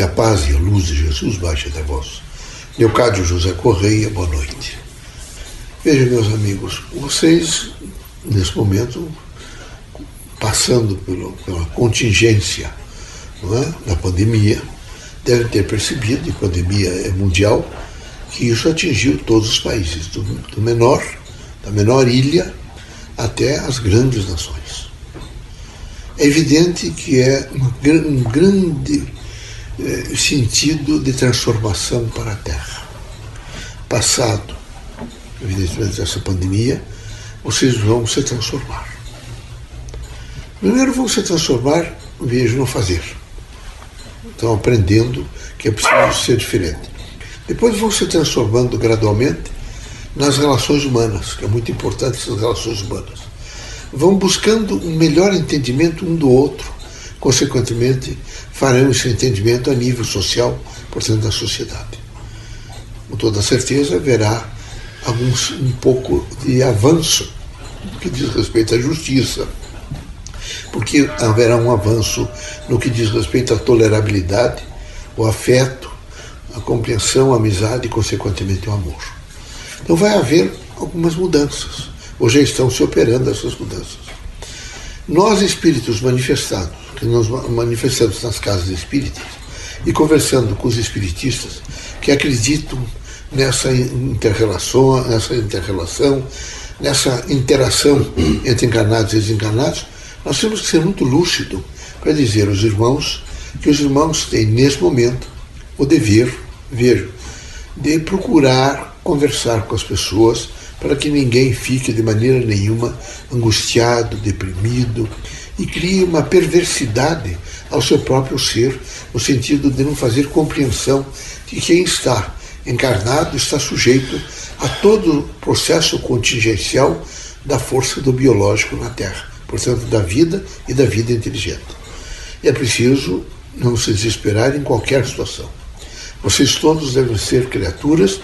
Que a paz e a luz de Jesus baixe até vós. Leocádio José Correia, boa noite. Veja, meus amigos, vocês, nesse momento, passando pelo, pela contingência é, da pandemia, devem ter percebido, e a pandemia é mundial, que isso atingiu todos os países, do, do menor, da menor ilha até as grandes nações. É evidente que é uma, um grande eh, sentido de transformação para a Terra. Passado, evidentemente, essa pandemia, vocês vão se transformar. Primeiro vão se transformar, vejo, no fazer. Estão aprendendo que é preciso ser diferente. Depois vão se transformando gradualmente nas relações humanas, que é muito importante essas relações humanas. Vão buscando um melhor entendimento um do outro, consequentemente, farão esse entendimento a nível social, portanto, da sociedade. Com toda certeza, haverá alguns, um pouco de avanço no que diz respeito à justiça, porque haverá um avanço no que diz respeito à tolerabilidade, o afeto, a compreensão, a amizade e, consequentemente, o amor. Então, vai haver algumas mudanças, ou já estão se operando essas mudanças. Nós, espíritos manifestados, que nos manifestamos nas casas espíritas e conversando com os espiritistas que acreditam nessa interrelação, nessa interrelação, nessa interação entre encarnados e desencarnados, nós temos que ser muito lúcido para dizer aos irmãos que os irmãos têm, nesse momento, o dever, vejo, de procurar conversar com as pessoas para que ninguém fique de maneira nenhuma angustiado, deprimido e crie uma perversidade ao seu próprio ser, no sentido de não fazer compreensão que quem está encarnado está sujeito a todo o processo contingencial da força do biológico na Terra, portanto, da vida e da vida inteligente. E é preciso não se desesperar em qualquer situação. Vocês todos devem ser criaturas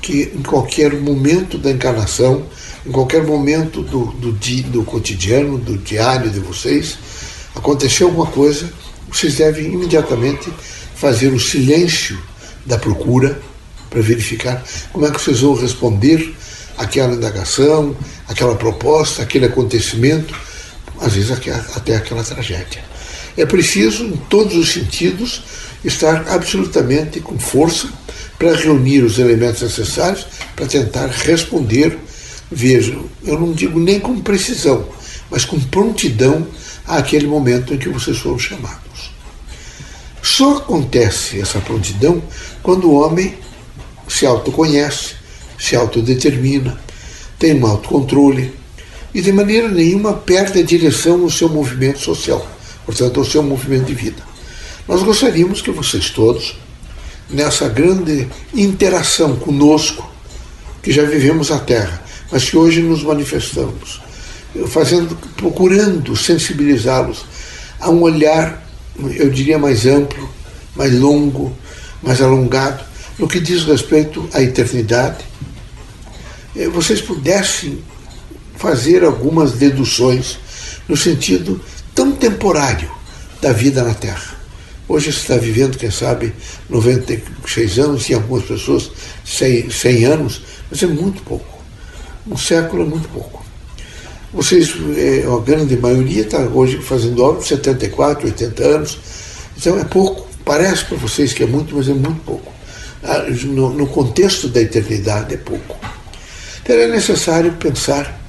que, em qualquer momento da encarnação, em qualquer momento do, do, do cotidiano, do diário de vocês, aconteceu alguma coisa, vocês devem imediatamente fazer o silêncio da procura para verificar como é que vocês vão responder àquela indagação, àquela proposta, aquele acontecimento, às vezes até aquela tragédia. É preciso, em todos os sentidos, estar absolutamente com força para reunir os elementos necessários para tentar responder Vejam, eu não digo nem com precisão, mas com prontidão àquele momento em que vocês foram chamados. Só acontece essa prontidão quando o homem se autoconhece, se autodetermina, tem um autocontrole e de maneira nenhuma perde a direção no seu movimento social, portanto, ao seu movimento de vida. Nós gostaríamos que vocês todos, nessa grande interação conosco, que já vivemos a Terra, mas que hoje nos manifestamos, fazendo, procurando sensibilizá-los a um olhar, eu diria, mais amplo, mais longo, mais alongado, no que diz respeito à eternidade. Eh, vocês pudessem fazer algumas deduções no sentido tão temporário da vida na Terra. Hoje está vivendo, quem sabe, 96 anos, e algumas pessoas 100, 100 anos, mas é muito pouco. Um século é muito pouco. Vocês, é, a grande maioria está hoje fazendo obra de 74, 80 anos. Então é pouco. Parece para vocês que é muito, mas é muito pouco. Ah, no, no contexto da eternidade é pouco. Então é necessário pensar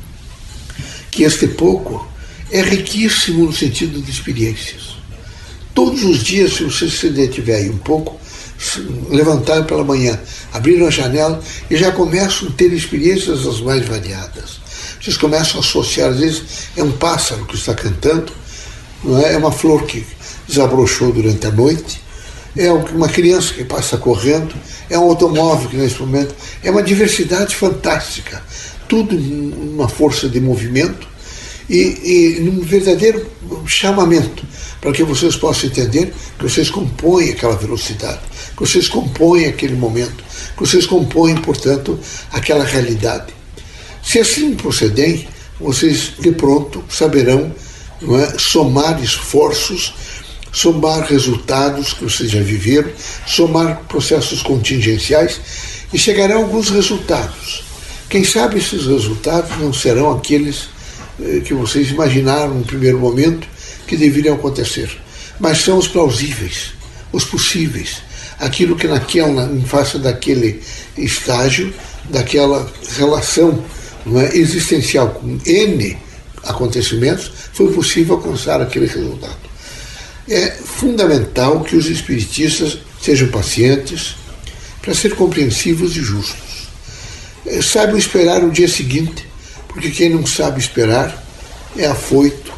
que este pouco é riquíssimo no sentido de experiências. Todos os dias, se você se detiver aí um pouco, levantaram pela manhã, abriram a janela e já começam a ter experiências as mais variadas. Vocês começam a associar, às vezes é um pássaro que está cantando, não é? é uma flor que desabrochou durante a noite, é uma criança que passa correndo, é um automóvel que nesse momento é uma diversidade fantástica, tudo uma força de movimento e, e num verdadeiro chamamento para que vocês possam entender que vocês compõem aquela velocidade, que vocês compõem aquele momento, que vocês compõem, portanto, aquela realidade. Se assim procederem, vocês de pronto saberão é, somar esforços somar resultados que vocês já viveram, somar processos contingenciais e chegarão alguns resultados. Quem sabe esses resultados não serão aqueles que vocês imaginaram no primeiro momento que deveriam acontecer, mas são os plausíveis, os possíveis, aquilo que naquela, em face daquele estágio, daquela relação é, existencial com N acontecimentos, foi possível alcançar aquele resultado. É fundamental que os espiritistas sejam pacientes para ser compreensivos e justos. É, saibam esperar o dia seguinte, porque quem não sabe esperar é afoito,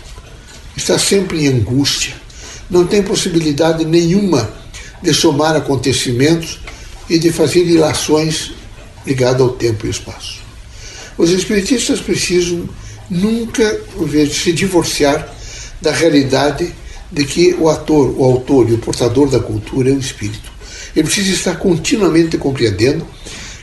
está sempre em angústia, não tem possibilidade nenhuma de somar acontecimentos e de fazer ilações ligadas ao tempo e espaço. Os espiritistas precisam nunca se divorciar da realidade de que o ator, o autor e o portador da cultura é o espírito. Ele precisa estar continuamente compreendendo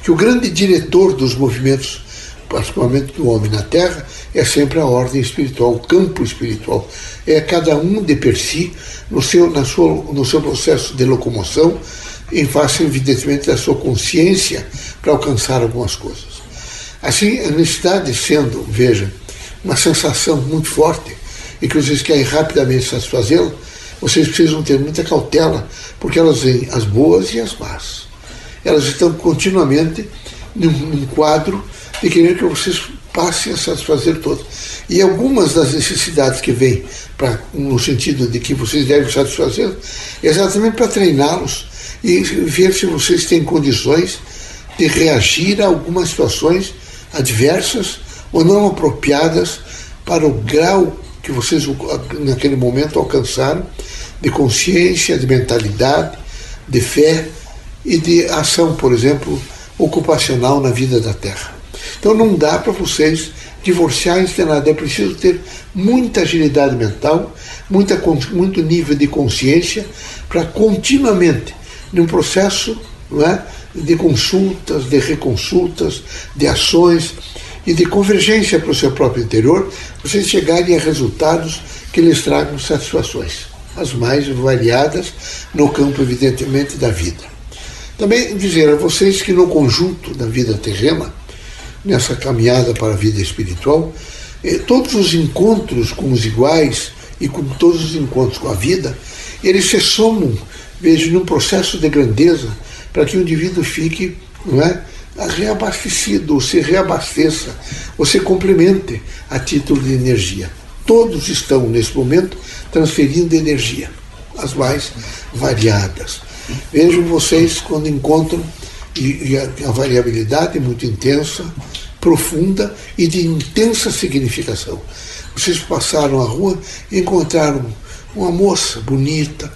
que o grande diretor dos movimentos, particularmente do homem na Terra, é sempre a ordem espiritual, o campo espiritual. É cada um de per si, no seu, na sua, no seu processo de locomoção, em face, evidentemente, da sua consciência para alcançar algumas coisas. Assim, a necessidade sendo, veja, uma sensação muito forte e que vocês querem rapidamente satisfazê-la, vocês precisam ter muita cautela, porque elas vêm as boas e as más elas estão continuamente num, num quadro de querer que vocês passem a satisfazer todas. E algumas das necessidades que vêm pra, no sentido de que vocês devem satisfazer, é exatamente para treiná-los e ver se vocês têm condições de reagir a algumas situações adversas ou não apropriadas para o grau que vocês naquele momento alcançaram de consciência, de mentalidade, de fé e de ação, por exemplo, ocupacional na vida da Terra. Então não dá para vocês divorciar isso de nada. É preciso ter muita agilidade mental, muita, muito nível de consciência para continuamente, num processo não é, de consultas, de reconsultas, de ações e de convergência para o seu próprio interior, vocês chegarem a resultados que lhes tragam satisfações, as mais variadas no campo, evidentemente, da vida. Também dizer a vocês que no conjunto da vida terrena, nessa caminhada para a vida espiritual, eh, todos os encontros com os iguais e com todos os encontros com a vida, eles se somam, vejo, num processo de grandeza para que o indivíduo fique não é, reabastecido, ou se reabasteça, ou se complemente a título de energia. Todos estão, nesse momento, transferindo energia, as mais variadas. Vejam vocês quando encontram, e, e a, a variabilidade muito intensa, profunda e de intensa significação. Vocês passaram a rua e encontraram uma moça bonita,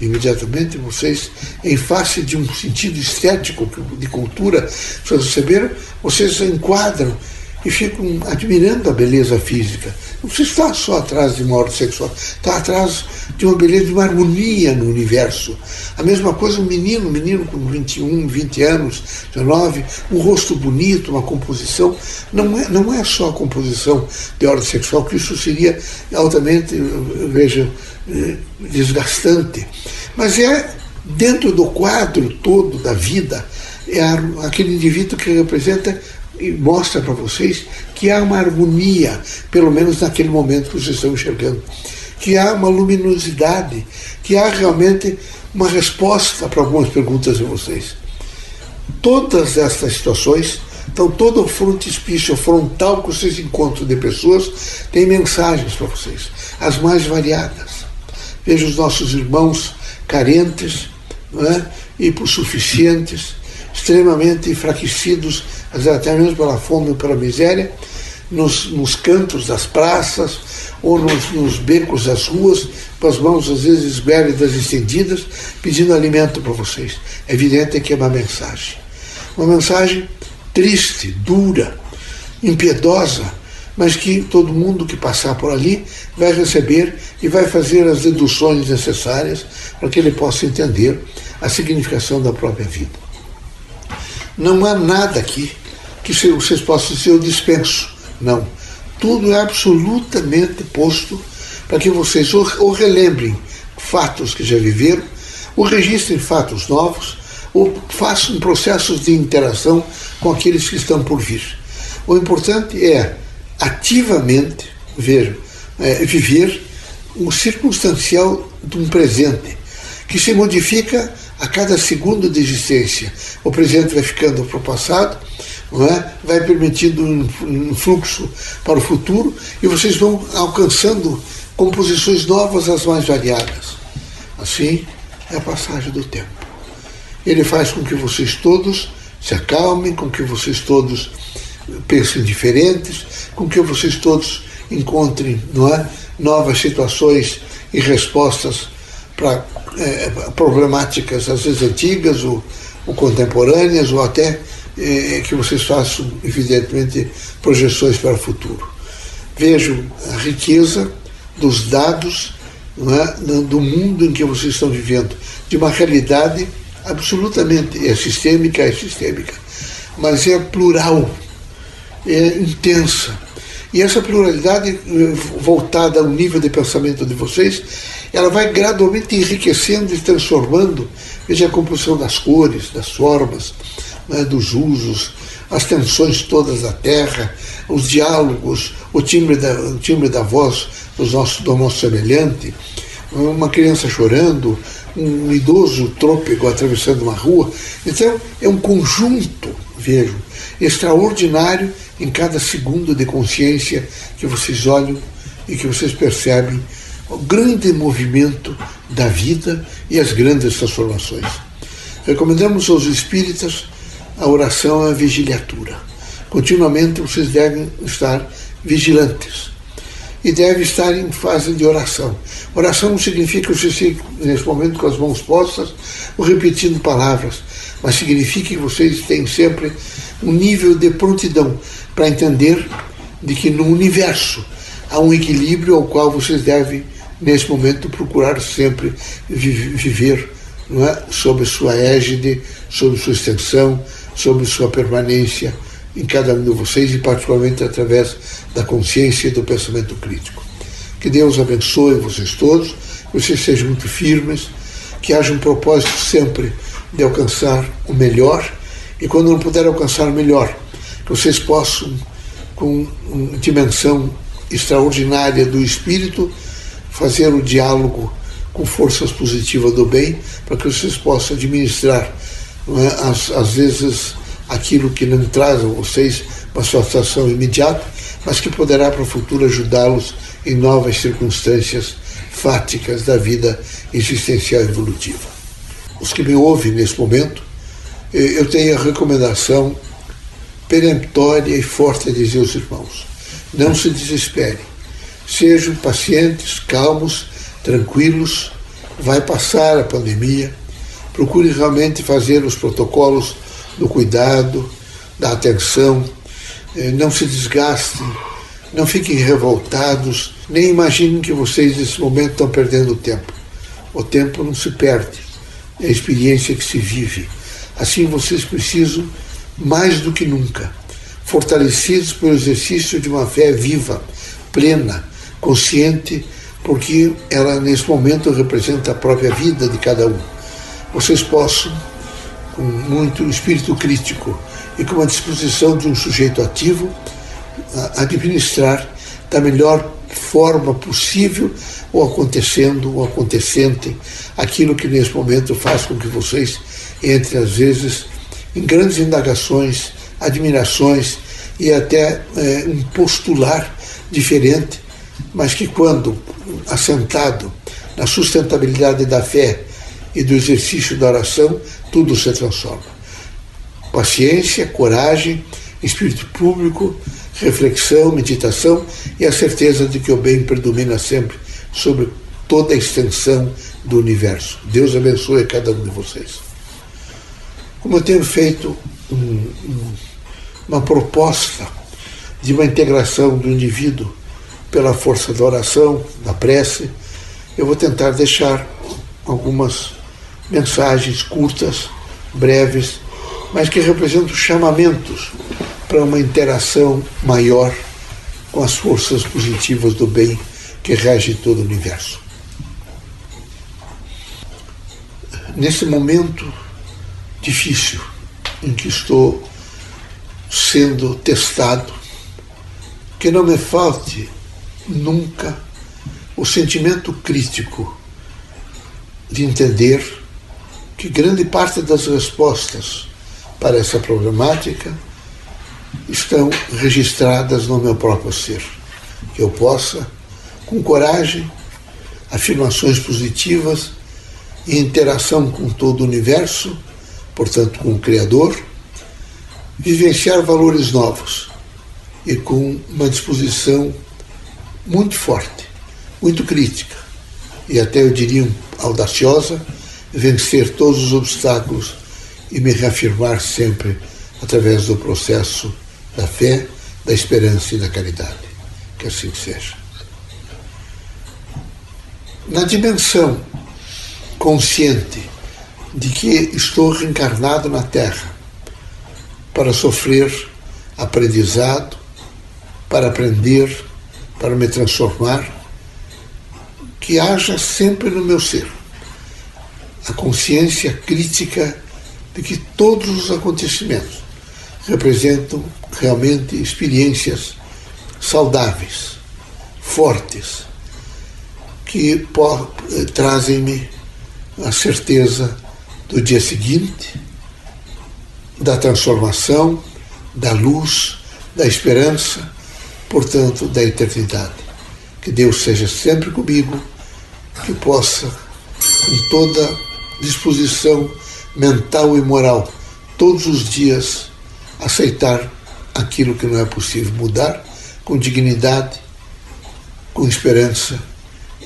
imediatamente vocês, em face de um sentido estético de cultura, vocês receberam, vocês enquadram e ficam admirando a beleza física. Não se está só atrás de uma ordem sexual, está atrás de uma beleza, de uma harmonia no universo. A mesma coisa um menino, um menino com 21, 20 anos, 19, um rosto bonito, uma composição. Não é, não é só a composição de ordem sexual, que isso seria altamente, veja, eh, desgastante. Mas é dentro do quadro todo da vida, é aquele indivíduo que representa e mostra para vocês que há uma harmonia, pelo menos naquele momento que vocês estão enxergando, que há uma luminosidade, que há realmente uma resposta para algumas perguntas de vocês. Todas estas situações, então todo o frontispício frontal que vocês encontram de pessoas tem mensagens para vocês, as mais variadas. Veja os nossos irmãos carentes é? e por suficientes, extremamente enfraquecidos até mesmo pela fome ou pela miséria, nos, nos cantos das praças ou nos, nos, becos das ruas, com as mãos às vezes esguélidas estendidas, pedindo alimento para vocês. É evidente que é uma mensagem. Uma mensagem triste, dura, impiedosa, mas que todo mundo que passar por ali vai receber e vai fazer as deduções necessárias para que ele possa entender a significação da própria vida. Não há nada aqui que vocês possam dizer eu dispenso. Não. Tudo é absolutamente posto para que vocês ou, relembrem fatos que já viveram, ou registrem fatos novos, ou façam processos de interação com aqueles que estão por vir. O importante é ativamente ver, é, viver o circunstancial de um presente que se modifica a cada segundo de existência. O presente vai ficando para o passado, é? vai permitindo um fluxo para o futuro e vocês vão alcançando composições novas, as mais variadas. Assim é a passagem do tempo. Ele faz com que vocês todos se acalmem, com que vocês todos pensem diferentes, com que vocês todos encontrem é, novas situações e respostas para é, problemáticas, às vezes antigas ou, ou contemporâneas, ou até é, que vocês façam, evidentemente, projeções para o futuro. Vejo a riqueza dos dados é, do mundo em que vocês estão vivendo, de uma realidade absolutamente é sistêmica, é sistêmica, mas é plural, é intensa. E essa pluralidade eh, voltada ao nível de pensamento de vocês, ela vai gradualmente enriquecendo e transformando, veja a composição das cores, das formas, né, dos usos, as tensões todas da terra, os diálogos, o timbre da, o timbre da voz dos nossos, do nosso semelhante, uma criança chorando, um idoso trôpego atravessando uma rua. Então, é um conjunto, vejo, extraordinário em cada segundo de consciência que vocês olham e que vocês percebem o grande movimento da vida e as grandes transformações. Recomendamos aos espíritas a oração e a vigiliatura. Continuamente vocês devem estar vigilantes e devem estar em fase de oração. Oração não significa que você fique nesse momento com as mãos postas ou repetindo palavras, mas significa que vocês têm sempre um nível de prontidão para entender de que no universo há um equilíbrio ao qual vocês devem, nesse momento, procurar sempre viver não é? sob sua égide, sob sua extensão, sob sua permanência em cada um de vocês e, particularmente, através da consciência e do pensamento crítico. Que Deus abençoe vocês todos, que vocês sejam muito firmes, que haja um propósito sempre de alcançar o melhor e, quando não puder alcançar o melhor, que vocês possam, com uma dimensão extraordinária do espírito, fazer o diálogo com forças positivas do bem, para que vocês possam administrar, é, às, às vezes, aquilo que não traz a vocês uma satisfação imediata, mas que poderá para o futuro ajudá-los em novas circunstâncias fáticas da vida existencial evolutiva. Os que me ouvem nesse momento, eh, eu tenho a recomendação peremptória e forte a dizer aos irmãos: não se desesperem, sejam pacientes, calmos, tranquilos, vai passar a pandemia, procure realmente fazer os protocolos do cuidado, da atenção, eh, não se desgastem, não fiquem revoltados, nem imaginem que vocês nesse momento estão perdendo tempo. O tempo não se perde, é a experiência que se vive. Assim vocês precisam mais do que nunca, fortalecidos pelo exercício de uma fé viva, plena, consciente, porque ela nesse momento representa a própria vida de cada um. Vocês possam, com muito espírito crítico e com a disposição de um sujeito ativo, administrar da melhor forma possível o acontecendo, o acontecente, aquilo que nesse momento faz com que vocês entrem, às vezes, em grandes indagações, admirações e até é, um postular diferente, mas que quando assentado na sustentabilidade da fé e do exercício da oração, tudo se transforma. Paciência, coragem, espírito público, reflexão, meditação e a certeza de que o bem predomina sempre sobre toda a extensão do universo. Deus abençoe cada um de vocês. Como eu tenho feito um, um, uma proposta de uma integração do indivíduo pela força da oração, da prece, eu vou tentar deixar algumas mensagens curtas, breves, mas que representam chamamentos para uma interação maior com as forças positivas do bem que regem todo o universo. nesse momento difícil em que estou sendo testado, que não me falte nunca o sentimento crítico de entender que grande parte das respostas para essa problemática estão registradas no meu próprio ser. Que eu possa, com coragem, afirmações positivas e interação com todo o universo, portanto com o Criador, vivenciar valores novos e com uma disposição muito forte, muito crítica e até eu diria audaciosa, vencer todos os obstáculos e me reafirmar sempre através do processo da fé, da esperança e da caridade. Que assim seja. Na dimensão consciente de que estou reencarnado na Terra para sofrer aprendizado, para aprender, para me transformar, que haja sempre no meu ser a consciência crítica de que todos os acontecimentos representam realmente experiências saudáveis, fortes, que trazem-me a certeza do dia seguinte, da transformação, da luz, da esperança, portanto, da eternidade. Que Deus seja sempre comigo, que possa, com toda disposição mental e moral, todos os dias aceitar aquilo que não é possível mudar, com dignidade, com esperança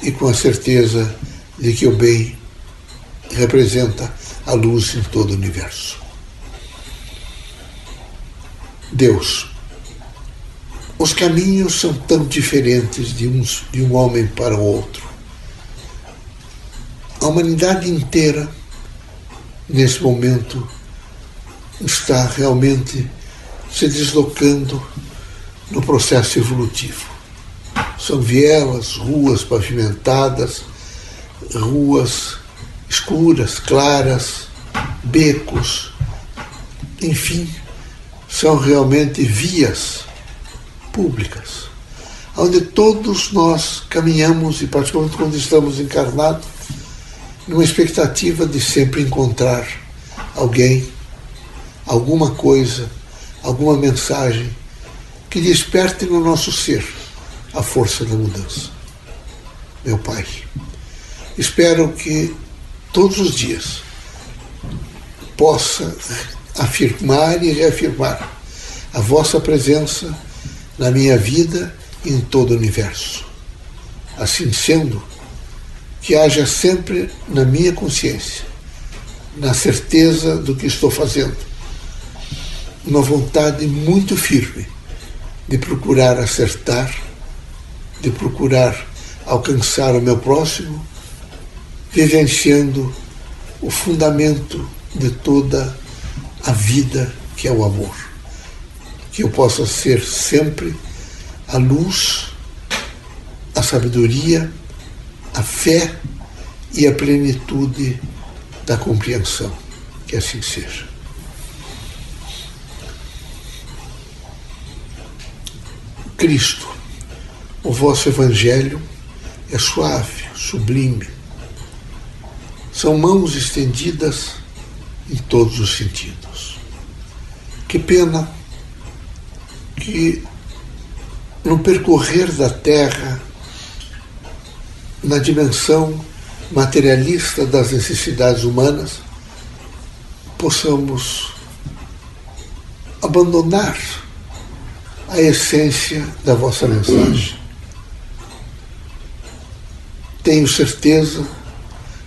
e com a certeza de que o bem representa a luz em todo o universo. Deus. Os caminhos são tão diferentes de, uns, de um homem para o outro. A humanidade inteira, nesse momento, está realmente se deslocando no processo evolutivo. São vielas, ruas pavimentadas, ruas escuras, claras, becos, enfim, são realmente vias públicas, onde todos nós caminhamos, e particularmente quando estamos encarnados, numa expectativa de sempre encontrar alguém, alguma coisa, alguma mensagem que desperte no nosso ser a força da mudança. Meu Pai, espero que todos os dias possa afirmar e reafirmar a vossa presença na minha vida e em todo o universo. Assim sendo, que haja sempre na minha consciência, na certeza do que estou fazendo, uma vontade muito firme de procurar acertar, de procurar alcançar o meu próximo, vivenciando o fundamento de toda a vida que é o amor. Que eu possa ser sempre a luz, a sabedoria, a fé e a plenitude da compreensão. Que assim seja. Cristo, o vosso Evangelho é suave, sublime. São mãos estendidas em todos os sentidos. Que pena que no percorrer da Terra na dimensão materialista das necessidades humanas, possamos abandonar a essência da vossa mensagem. Tenho certeza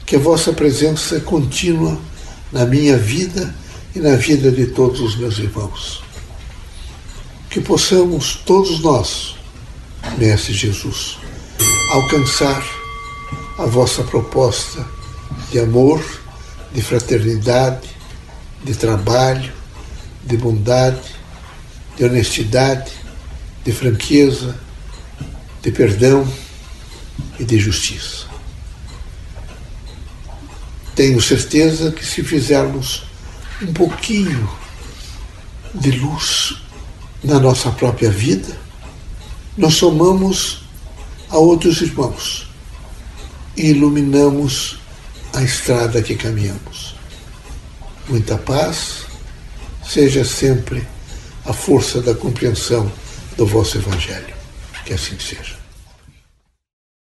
que a vossa presença é contínua na minha vida e na vida de todos os meus irmãos. Que possamos, todos nós, Mestre Jesus, alcançar a vossa proposta de amor, de fraternidade, de trabalho, de bondade, de honestidade, de franqueza, de perdão e de justiça. tenho certeza que se fizermos um pouquinho de luz na nossa própria vida, nós somamos a outros irmãos e iluminamos a estrada que caminhamos. Muita paz, seja sempre a força da compreensão do vosso Evangelho. Que assim seja.